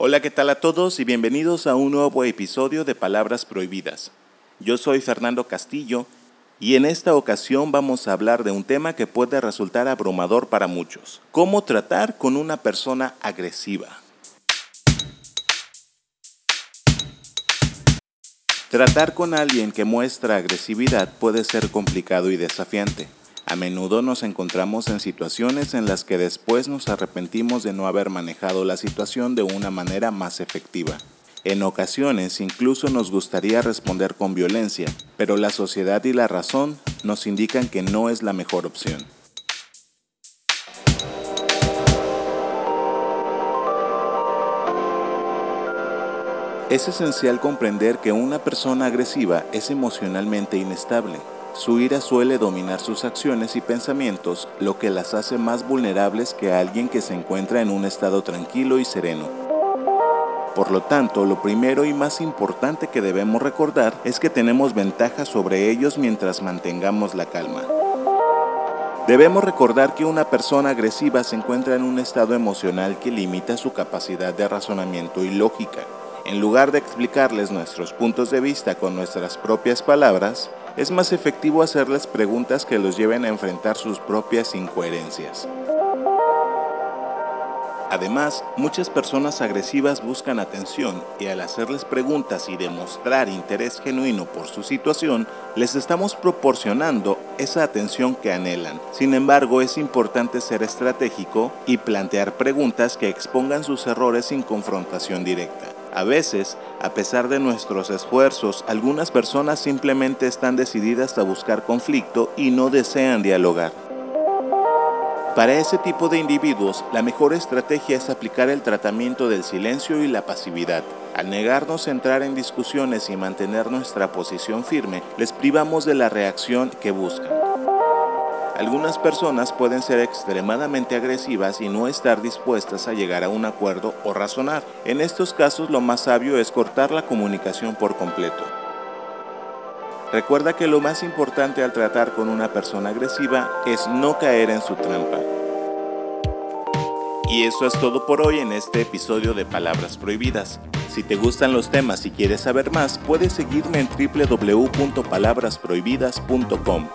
Hola, ¿qué tal a todos y bienvenidos a un nuevo episodio de Palabras Prohibidas? Yo soy Fernando Castillo y en esta ocasión vamos a hablar de un tema que puede resultar abrumador para muchos. ¿Cómo tratar con una persona agresiva? Tratar con alguien que muestra agresividad puede ser complicado y desafiante. A menudo nos encontramos en situaciones en las que después nos arrepentimos de no haber manejado la situación de una manera más efectiva. En ocasiones incluso nos gustaría responder con violencia, pero la sociedad y la razón nos indican que no es la mejor opción. Es esencial comprender que una persona agresiva es emocionalmente inestable su ira suele dominar sus acciones y pensamientos, lo que las hace más vulnerables que alguien que se encuentra en un estado tranquilo y sereno. Por lo tanto, lo primero y más importante que debemos recordar es que tenemos ventaja sobre ellos mientras mantengamos la calma. Debemos recordar que una persona agresiva se encuentra en un estado emocional que limita su capacidad de razonamiento y lógica. En lugar de explicarles nuestros puntos de vista con nuestras propias palabras, es más efectivo hacerles preguntas que los lleven a enfrentar sus propias incoherencias. Además, muchas personas agresivas buscan atención y al hacerles preguntas y demostrar interés genuino por su situación, les estamos proporcionando esa atención que anhelan. Sin embargo, es importante ser estratégico y plantear preguntas que expongan sus errores sin confrontación directa. A veces, a pesar de nuestros esfuerzos, algunas personas simplemente están decididas a buscar conflicto y no desean dialogar. Para ese tipo de individuos, la mejor estrategia es aplicar el tratamiento del silencio y la pasividad. Al negarnos a entrar en discusiones y mantener nuestra posición firme, les privamos de la reacción que buscan. Algunas personas pueden ser extremadamente agresivas y no estar dispuestas a llegar a un acuerdo o razonar. En estos casos lo más sabio es cortar la comunicación por completo. Recuerda que lo más importante al tratar con una persona agresiva es no caer en su trampa. Y eso es todo por hoy en este episodio de Palabras Prohibidas. Si te gustan los temas y quieres saber más, puedes seguirme en www.palabrasprohibidas.com.